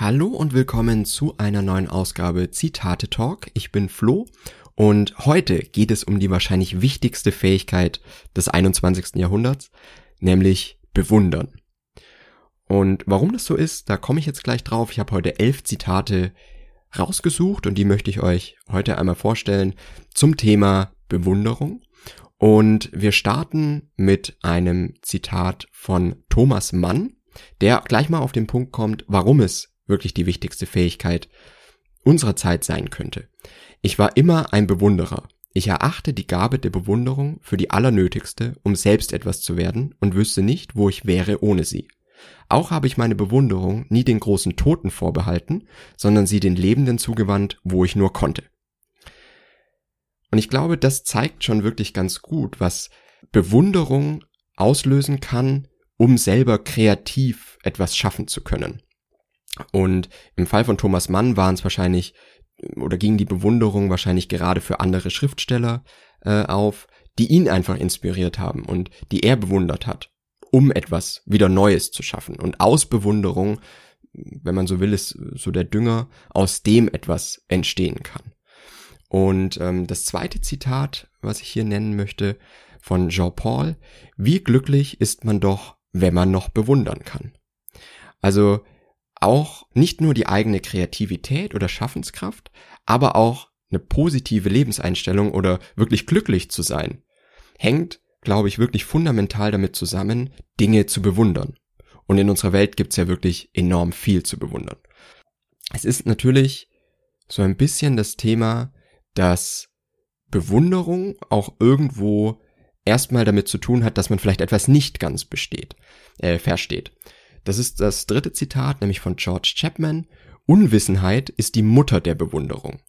Hallo und willkommen zu einer neuen Ausgabe Zitate Talk. Ich bin Flo und heute geht es um die wahrscheinlich wichtigste Fähigkeit des 21. Jahrhunderts, nämlich bewundern. Und warum das so ist, da komme ich jetzt gleich drauf. Ich habe heute elf Zitate rausgesucht und die möchte ich euch heute einmal vorstellen zum Thema Bewunderung. Und wir starten mit einem Zitat von Thomas Mann, der gleich mal auf den Punkt kommt, warum es wirklich die wichtigste Fähigkeit unserer Zeit sein könnte. Ich war immer ein Bewunderer. Ich erachte die Gabe der Bewunderung für die allernötigste, um selbst etwas zu werden und wüsste nicht, wo ich wäre ohne sie. Auch habe ich meine Bewunderung nie den großen Toten vorbehalten, sondern sie den Lebenden zugewandt, wo ich nur konnte. Und ich glaube, das zeigt schon wirklich ganz gut, was Bewunderung auslösen kann, um selber kreativ etwas schaffen zu können. Und im Fall von Thomas Mann waren es wahrscheinlich oder ging die Bewunderung wahrscheinlich gerade für andere Schriftsteller äh, auf, die ihn einfach inspiriert haben und die er bewundert hat, um etwas wieder Neues zu schaffen. Und aus Bewunderung, wenn man so will, ist so der Dünger, aus dem etwas entstehen kann. Und ähm, das zweite Zitat, was ich hier nennen möchte, von Jean-Paul, wie glücklich ist man doch, wenn man noch bewundern kann. Also auch nicht nur die eigene Kreativität oder Schaffenskraft, aber auch eine positive Lebenseinstellung oder wirklich glücklich zu sein, hängt, glaube ich, wirklich fundamental damit zusammen, Dinge zu bewundern. Und in unserer Welt gibt's ja wirklich enorm viel zu bewundern. Es ist natürlich so ein bisschen das Thema, dass Bewunderung auch irgendwo erstmal damit zu tun hat, dass man vielleicht etwas nicht ganz besteht, äh, versteht. Das ist das dritte Zitat, nämlich von George Chapman. Unwissenheit ist die Mutter der Bewunderung.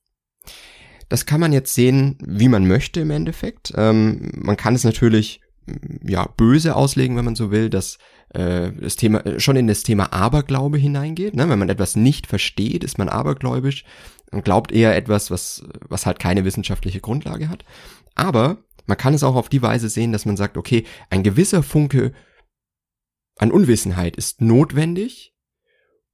Das kann man jetzt sehen, wie man möchte im Endeffekt. Ähm, man kann es natürlich ja böse auslegen, wenn man so will, dass äh, das Thema äh, schon in das Thema Aberglaube hineingeht. Ne? Wenn man etwas nicht versteht, ist man abergläubisch und glaubt eher etwas, was was halt keine wissenschaftliche Grundlage hat. Aber man kann es auch auf die Weise sehen, dass man sagt, okay, ein gewisser Funke an Unwissenheit ist notwendig,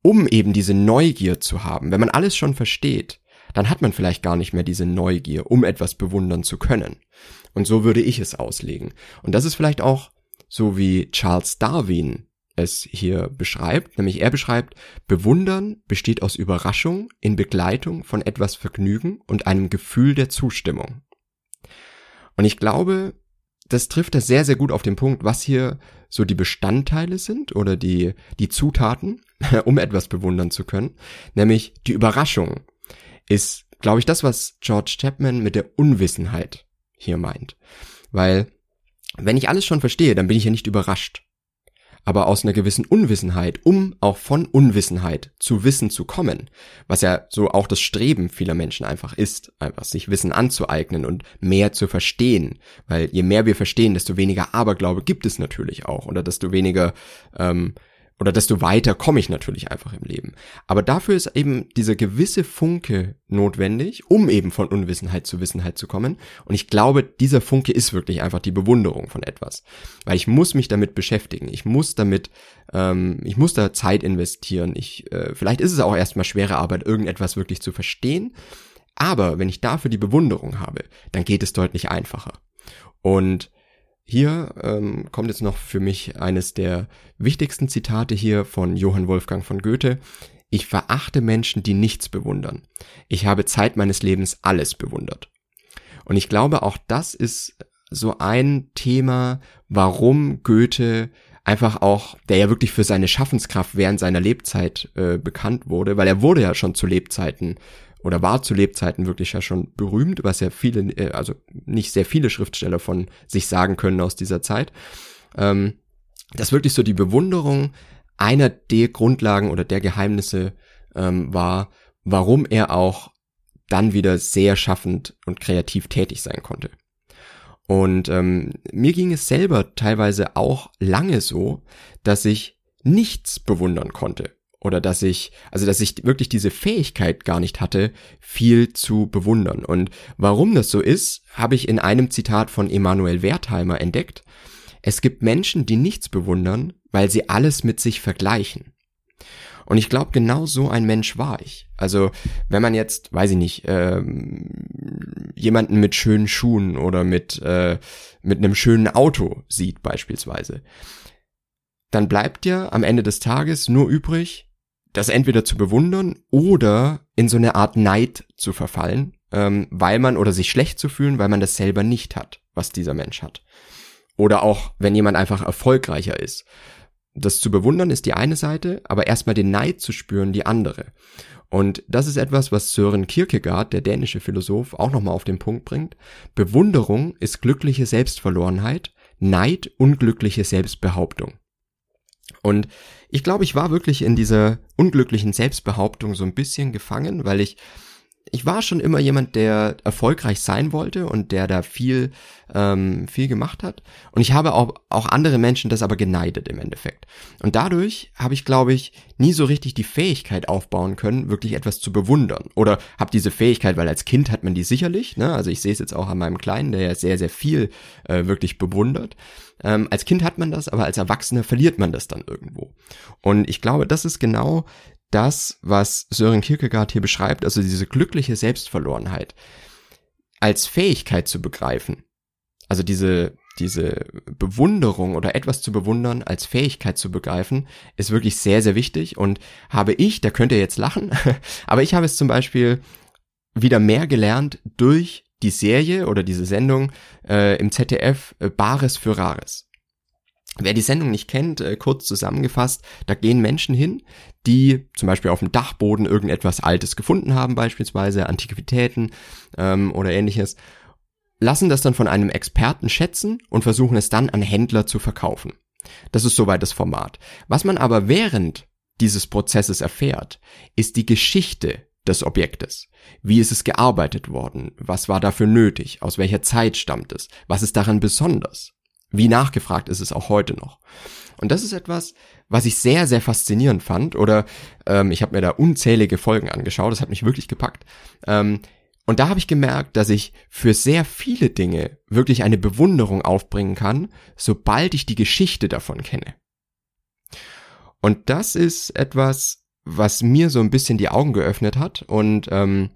um eben diese Neugier zu haben. Wenn man alles schon versteht, dann hat man vielleicht gar nicht mehr diese Neugier, um etwas bewundern zu können. Und so würde ich es auslegen. Und das ist vielleicht auch so wie Charles Darwin es hier beschreibt, nämlich er beschreibt, Bewundern besteht aus Überraschung in Begleitung von etwas Vergnügen und einem Gefühl der Zustimmung. Und ich glaube, das trifft das sehr, sehr gut auf den Punkt, was hier so die Bestandteile sind oder die, die Zutaten, um etwas bewundern zu können. Nämlich die Überraschung ist, glaube ich, das, was George Chapman mit der Unwissenheit hier meint. Weil, wenn ich alles schon verstehe, dann bin ich ja nicht überrascht aber aus einer gewissen Unwissenheit, um auch von Unwissenheit zu Wissen zu kommen, was ja so auch das Streben vieler Menschen einfach ist, einfach sich Wissen anzueignen und mehr zu verstehen, weil je mehr wir verstehen, desto weniger Aberglaube gibt es natürlich auch oder desto weniger ähm, oder desto weiter komme ich natürlich einfach im Leben. Aber dafür ist eben dieser gewisse Funke notwendig, um eben von Unwissenheit zu Wissenheit zu kommen. Und ich glaube, dieser Funke ist wirklich einfach die Bewunderung von etwas. Weil ich muss mich damit beschäftigen. Ich muss damit, ähm, ich muss da Zeit investieren. Ich, äh, vielleicht ist es auch erstmal schwere Arbeit, irgendetwas wirklich zu verstehen. Aber wenn ich dafür die Bewunderung habe, dann geht es deutlich einfacher. Und hier ähm, kommt jetzt noch für mich eines der wichtigsten Zitate hier von Johann Wolfgang von Goethe. Ich verachte Menschen, die nichts bewundern. Ich habe Zeit meines Lebens alles bewundert. Und ich glaube, auch das ist so ein Thema, warum Goethe einfach auch, der ja wirklich für seine Schaffenskraft während seiner Lebzeit äh, bekannt wurde, weil er wurde ja schon zu Lebzeiten oder war zu Lebzeiten wirklich ja schon berühmt, was ja viele, äh, also nicht sehr viele Schriftsteller von sich sagen können aus dieser Zeit, ähm, dass wirklich so die Bewunderung einer der Grundlagen oder der Geheimnisse ähm, war, warum er auch dann wieder sehr schaffend und kreativ tätig sein konnte. Und ähm, mir ging es selber teilweise auch lange so, dass ich nichts bewundern konnte oder dass ich, also dass ich wirklich diese Fähigkeit gar nicht hatte, viel zu bewundern. Und warum das so ist, habe ich in einem Zitat von Emanuel Wertheimer entdeckt. Es gibt Menschen, die nichts bewundern, weil sie alles mit sich vergleichen. Und ich glaube, genau so ein Mensch war ich. Also, wenn man jetzt, weiß ich nicht, ähm, jemanden mit schönen Schuhen oder mit, äh, mit einem schönen Auto sieht beispielsweise, dann bleibt ja am Ende des Tages nur übrig, das entweder zu bewundern oder in so eine Art Neid zu verfallen, ähm, weil man oder sich schlecht zu fühlen, weil man das selber nicht hat, was dieser Mensch hat. Oder auch, wenn jemand einfach erfolgreicher ist. Das zu bewundern ist die eine Seite, aber erstmal den Neid zu spüren die andere. Und das ist etwas, was Sören Kierkegaard, der dänische Philosoph, auch nochmal auf den Punkt bringt. Bewunderung ist glückliche Selbstverlorenheit, Neid unglückliche Selbstbehauptung. Und ich glaube, ich war wirklich in dieser unglücklichen Selbstbehauptung so ein bisschen gefangen, weil ich ich war schon immer jemand, der erfolgreich sein wollte und der da viel, ähm, viel gemacht hat. Und ich habe auch, auch andere Menschen das aber geneidet im Endeffekt. Und dadurch habe ich, glaube ich, nie so richtig die Fähigkeit aufbauen können, wirklich etwas zu bewundern. Oder habe diese Fähigkeit, weil als Kind hat man die sicherlich, ne? Also ich sehe es jetzt auch an meinem Kleinen, der ja sehr, sehr viel äh, wirklich bewundert. Ähm, als Kind hat man das, aber als Erwachsener verliert man das dann irgendwo. Und ich glaube, das ist genau das, was Sören Kierkegaard hier beschreibt, also diese glückliche Selbstverlorenheit, als Fähigkeit zu begreifen. Also diese, diese Bewunderung oder etwas zu bewundern als Fähigkeit zu begreifen, ist wirklich sehr, sehr wichtig und habe ich, da könnt ihr jetzt lachen, aber ich habe es zum Beispiel wieder mehr gelernt durch die Serie oder diese Sendung äh, im ZDF äh, Bares für Rares. Wer die Sendung nicht kennt, äh, kurz zusammengefasst, da gehen Menschen hin, die zum Beispiel auf dem Dachboden irgendetwas Altes gefunden haben, beispielsweise Antiquitäten ähm, oder ähnliches, lassen das dann von einem Experten schätzen und versuchen es dann an Händler zu verkaufen. Das ist soweit das Format. Was man aber während dieses Prozesses erfährt, ist die Geschichte des Objektes. Wie ist es gearbeitet worden? Was war dafür nötig? Aus welcher Zeit stammt es? Was ist daran besonders? Wie nachgefragt ist es auch heute noch. Und das ist etwas, was ich sehr, sehr faszinierend fand. Oder ähm, ich habe mir da unzählige Folgen angeschaut, das hat mich wirklich gepackt. Ähm, und da habe ich gemerkt, dass ich für sehr viele Dinge wirklich eine Bewunderung aufbringen kann, sobald ich die Geschichte davon kenne. Und das ist etwas, was mir so ein bisschen die Augen geöffnet hat und ähm,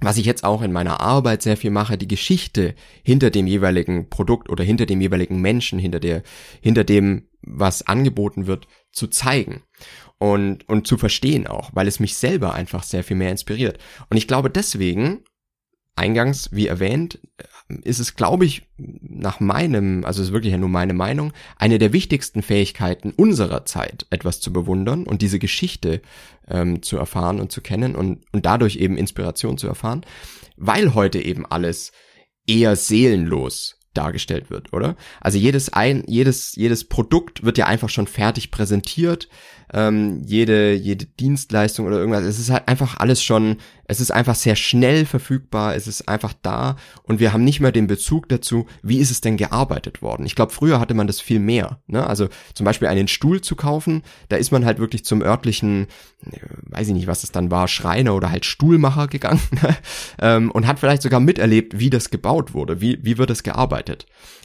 was ich jetzt auch in meiner Arbeit sehr viel mache, die Geschichte hinter dem jeweiligen Produkt oder hinter dem jeweiligen Menschen, hinter der, hinter dem, was angeboten wird, zu zeigen und, und zu verstehen auch, weil es mich selber einfach sehr viel mehr inspiriert. Und ich glaube deswegen eingangs, wie erwähnt, ist es, glaube ich, nach meinem, also es ist wirklich ja nur meine Meinung, eine der wichtigsten Fähigkeiten unserer Zeit, etwas zu bewundern und diese Geschichte ähm, zu erfahren und zu kennen und, und dadurch eben Inspiration zu erfahren, weil heute eben alles eher seelenlos dargestellt wird, oder? Also jedes ein, jedes, jedes Produkt wird ja einfach schon fertig präsentiert ähm, jede, jede Dienstleistung oder irgendwas. Es ist halt einfach alles schon, es ist einfach sehr schnell verfügbar, es ist einfach da und wir haben nicht mehr den Bezug dazu, wie ist es denn gearbeitet worden. Ich glaube, früher hatte man das viel mehr. Ne? Also zum Beispiel einen Stuhl zu kaufen, da ist man halt wirklich zum örtlichen, äh, weiß ich nicht, was es dann war, Schreiner oder halt Stuhlmacher gegangen ähm, und hat vielleicht sogar miterlebt, wie das gebaut wurde, wie, wie wird es gearbeitet.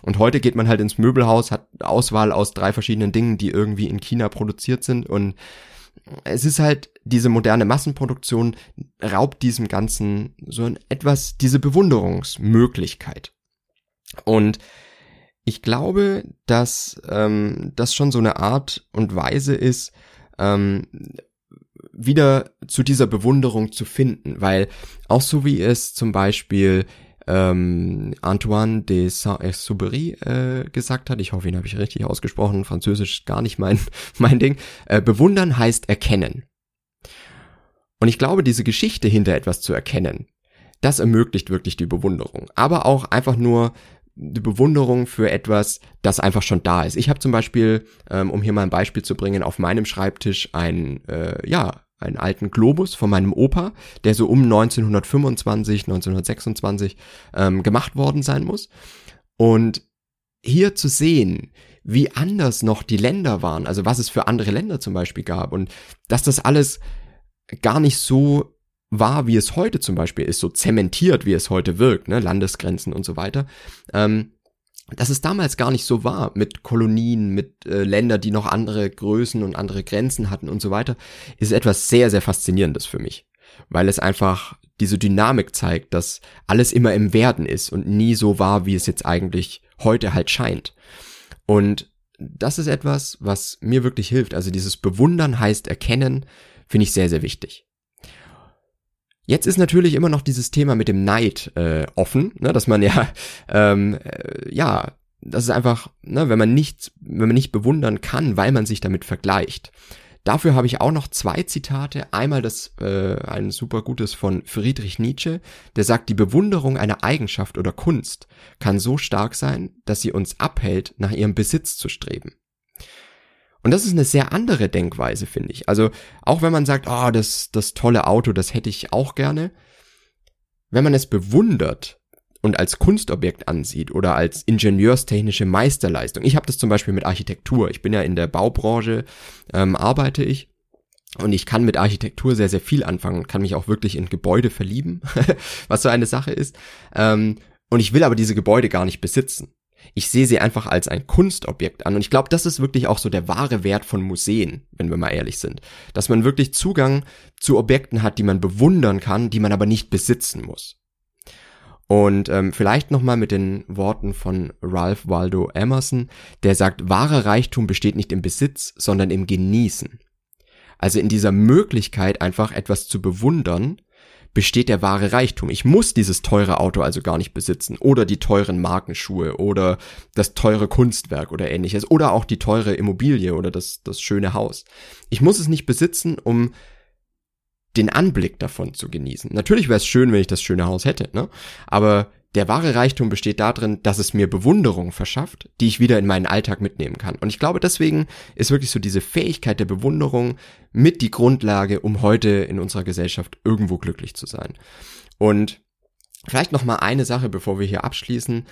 Und heute geht man halt ins Möbelhaus, hat Auswahl aus drei verschiedenen Dingen, die irgendwie in China produziert sind. Und es ist halt diese moderne Massenproduktion raubt diesem Ganzen so ein etwas diese Bewunderungsmöglichkeit. Und ich glaube, dass ähm, das schon so eine Art und Weise ist, ähm, wieder zu dieser Bewunderung zu finden, weil auch so wie es zum Beispiel ähm, Antoine de Saint-Exupéry äh, gesagt hat, ich hoffe, ihn habe ich richtig ausgesprochen, Französisch gar nicht mein, mein Ding, äh, bewundern heißt erkennen. Und ich glaube, diese Geschichte hinter etwas zu erkennen, das ermöglicht wirklich die Bewunderung. Aber auch einfach nur die Bewunderung für etwas, das einfach schon da ist. Ich habe zum Beispiel, ähm, um hier mal ein Beispiel zu bringen, auf meinem Schreibtisch ein, äh, ja, einen alten Globus von meinem Opa, der so um 1925, 1926 ähm, gemacht worden sein muss. Und hier zu sehen, wie anders noch die Länder waren, also was es für andere Länder zum Beispiel gab und dass das alles gar nicht so war, wie es heute zum Beispiel ist, so zementiert, wie es heute wirkt, ne, Landesgrenzen und so weiter. Ähm, dass es damals gar nicht so war mit Kolonien, mit äh, Ländern, die noch andere Größen und andere Grenzen hatten und so weiter, ist etwas sehr, sehr faszinierendes für mich, weil es einfach diese Dynamik zeigt, dass alles immer im Werden ist und nie so war, wie es jetzt eigentlich heute halt scheint. Und das ist etwas, was mir wirklich hilft. Also dieses Bewundern heißt erkennen, finde ich sehr, sehr wichtig. Jetzt ist natürlich immer noch dieses Thema mit dem Neid äh, offen, ne, dass man ja, ähm, äh, ja, das ist einfach, ne, wenn man nicht, wenn man nicht bewundern kann, weil man sich damit vergleicht. Dafür habe ich auch noch zwei Zitate. Einmal das, äh, ein super gutes von Friedrich Nietzsche, der sagt, die Bewunderung einer Eigenschaft oder Kunst kann so stark sein, dass sie uns abhält, nach ihrem Besitz zu streben. Und das ist eine sehr andere Denkweise, finde ich. Also auch wenn man sagt, oh, das, das tolle Auto, das hätte ich auch gerne. Wenn man es bewundert, und als Kunstobjekt ansieht oder als ingenieurstechnische Meisterleistung. Ich habe das zum Beispiel mit Architektur. Ich bin ja in der Baubranche, ähm, arbeite ich. Und ich kann mit Architektur sehr, sehr viel anfangen und kann mich auch wirklich in Gebäude verlieben, was so eine Sache ist. Ähm, und ich will aber diese Gebäude gar nicht besitzen. Ich sehe sie einfach als ein Kunstobjekt an. Und ich glaube, das ist wirklich auch so der wahre Wert von Museen, wenn wir mal ehrlich sind. Dass man wirklich Zugang zu Objekten hat, die man bewundern kann, die man aber nicht besitzen muss. Und ähm, vielleicht nochmal mit den Worten von Ralph Waldo Emerson, der sagt, wahrer Reichtum besteht nicht im Besitz, sondern im Genießen. Also in dieser Möglichkeit, einfach etwas zu bewundern, besteht der wahre Reichtum. Ich muss dieses teure Auto also gar nicht besitzen oder die teuren Markenschuhe oder das teure Kunstwerk oder ähnliches oder auch die teure Immobilie oder das, das schöne Haus. Ich muss es nicht besitzen, um den Anblick davon zu genießen. Natürlich wäre es schön, wenn ich das schöne Haus hätte, ne? Aber der wahre Reichtum besteht darin, dass es mir Bewunderung verschafft, die ich wieder in meinen Alltag mitnehmen kann. Und ich glaube, deswegen ist wirklich so diese Fähigkeit der Bewunderung mit die Grundlage, um heute in unserer Gesellschaft irgendwo glücklich zu sein. Und vielleicht noch mal eine Sache, bevor wir hier abschließen.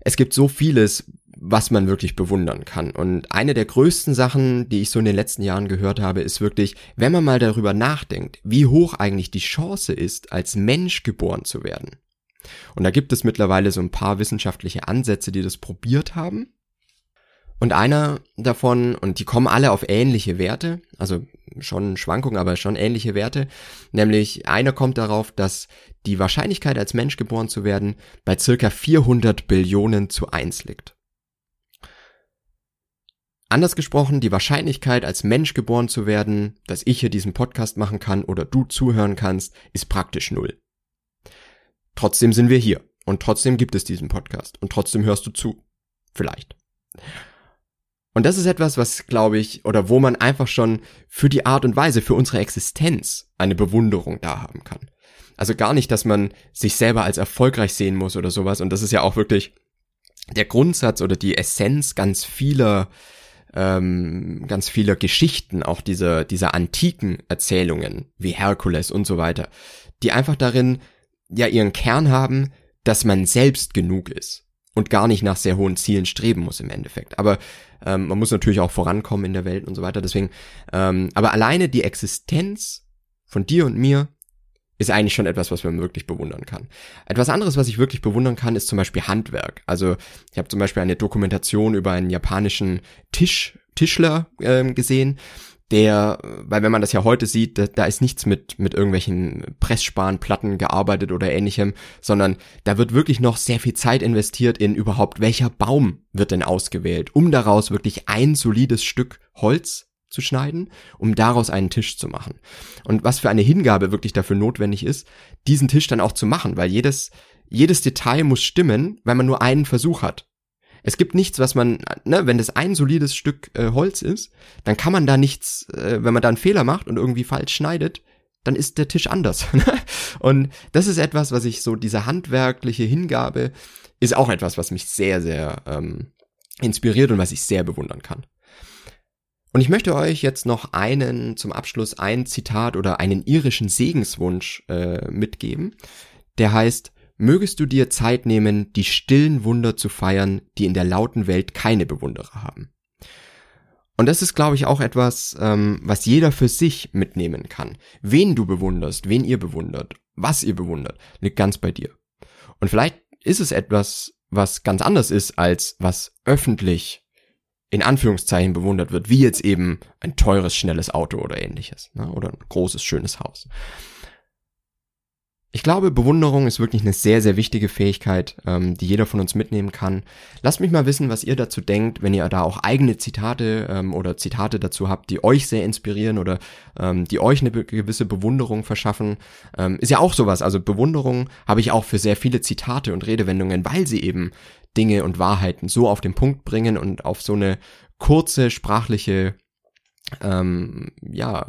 Es gibt so vieles, was man wirklich bewundern kann. Und eine der größten Sachen, die ich so in den letzten Jahren gehört habe, ist wirklich, wenn man mal darüber nachdenkt, wie hoch eigentlich die Chance ist, als Mensch geboren zu werden. Und da gibt es mittlerweile so ein paar wissenschaftliche Ansätze, die das probiert haben. Und einer davon, und die kommen alle auf ähnliche Werte, also schon Schwankungen, aber schon ähnliche Werte, nämlich einer kommt darauf, dass die Wahrscheinlichkeit als Mensch geboren zu werden bei circa 400 Billionen zu 1 liegt. Anders gesprochen, die Wahrscheinlichkeit, als Mensch geboren zu werden, dass ich hier diesen Podcast machen kann oder du zuhören kannst, ist praktisch null. Trotzdem sind wir hier und trotzdem gibt es diesen Podcast und trotzdem hörst du zu. Vielleicht. Und das ist etwas, was, glaube ich, oder wo man einfach schon für die Art und Weise, für unsere Existenz eine Bewunderung da haben kann. Also gar nicht, dass man sich selber als erfolgreich sehen muss oder sowas. Und das ist ja auch wirklich der Grundsatz oder die Essenz ganz vieler ähm, ganz viele Geschichten, auch diese, diese antiken Erzählungen wie Herkules und so weiter, die einfach darin ja ihren Kern haben, dass man selbst genug ist und gar nicht nach sehr hohen Zielen streben muss im Endeffekt. Aber ähm, man muss natürlich auch vorankommen in der Welt und so weiter. Deswegen, ähm, aber alleine die Existenz von dir und mir ist eigentlich schon etwas, was man wirklich bewundern kann. Etwas anderes, was ich wirklich bewundern kann, ist zum Beispiel Handwerk. Also ich habe zum Beispiel eine Dokumentation über einen japanischen Tisch, Tischler äh, gesehen, der, weil wenn man das ja heute sieht, da, da ist nichts mit, mit irgendwelchen Pressspanplatten gearbeitet oder ähnlichem, sondern da wird wirklich noch sehr viel Zeit investiert in überhaupt, welcher Baum wird denn ausgewählt, um daraus wirklich ein solides Stück Holz zu schneiden, um daraus einen Tisch zu machen. Und was für eine Hingabe wirklich dafür notwendig ist, diesen Tisch dann auch zu machen, weil jedes, jedes Detail muss stimmen, weil man nur einen Versuch hat. Es gibt nichts, was man, ne, wenn das ein solides Stück äh, Holz ist, dann kann man da nichts, äh, wenn man da einen Fehler macht und irgendwie falsch schneidet, dann ist der Tisch anders. und das ist etwas, was ich so, diese handwerkliche Hingabe ist auch etwas, was mich sehr, sehr ähm, inspiriert und was ich sehr bewundern kann. Und ich möchte euch jetzt noch einen, zum Abschluss ein Zitat oder einen irischen Segenswunsch äh, mitgeben. Der heißt, mögest du dir Zeit nehmen, die stillen Wunder zu feiern, die in der lauten Welt keine Bewunderer haben. Und das ist, glaube ich, auch etwas, ähm, was jeder für sich mitnehmen kann. Wen du bewunderst, wen ihr bewundert, was ihr bewundert, liegt ganz bei dir. Und vielleicht ist es etwas, was ganz anders ist, als was öffentlich in Anführungszeichen bewundert wird, wie jetzt eben ein teures, schnelles Auto oder ähnliches, ne? oder ein großes, schönes Haus. Ich glaube, Bewunderung ist wirklich eine sehr, sehr wichtige Fähigkeit, ähm, die jeder von uns mitnehmen kann. Lasst mich mal wissen, was ihr dazu denkt, wenn ihr da auch eigene Zitate ähm, oder Zitate dazu habt, die euch sehr inspirieren oder ähm, die euch eine gewisse Bewunderung verschaffen. Ähm, ist ja auch sowas. Also Bewunderung habe ich auch für sehr viele Zitate und Redewendungen, weil sie eben Dinge und Wahrheiten so auf den Punkt bringen und auf so eine kurze sprachliche ähm, ja,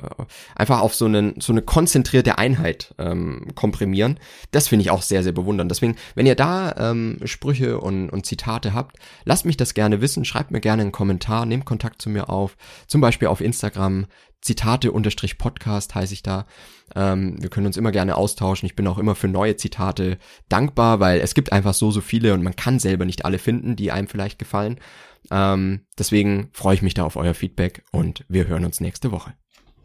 einfach auf so, einen, so eine konzentrierte Einheit ähm, komprimieren. Das finde ich auch sehr, sehr bewundernd. Deswegen, wenn ihr da ähm, Sprüche und, und Zitate habt, lasst mich das gerne wissen, schreibt mir gerne einen Kommentar, nehmt Kontakt zu mir auf, zum Beispiel auf Instagram, Zitate-Podcast heiße ich da. Ähm, wir können uns immer gerne austauschen. Ich bin auch immer für neue Zitate dankbar, weil es gibt einfach so, so viele und man kann selber nicht alle finden, die einem vielleicht gefallen. Ähm, deswegen freue ich mich da auf euer Feedback und wir hören uns nächste Woche.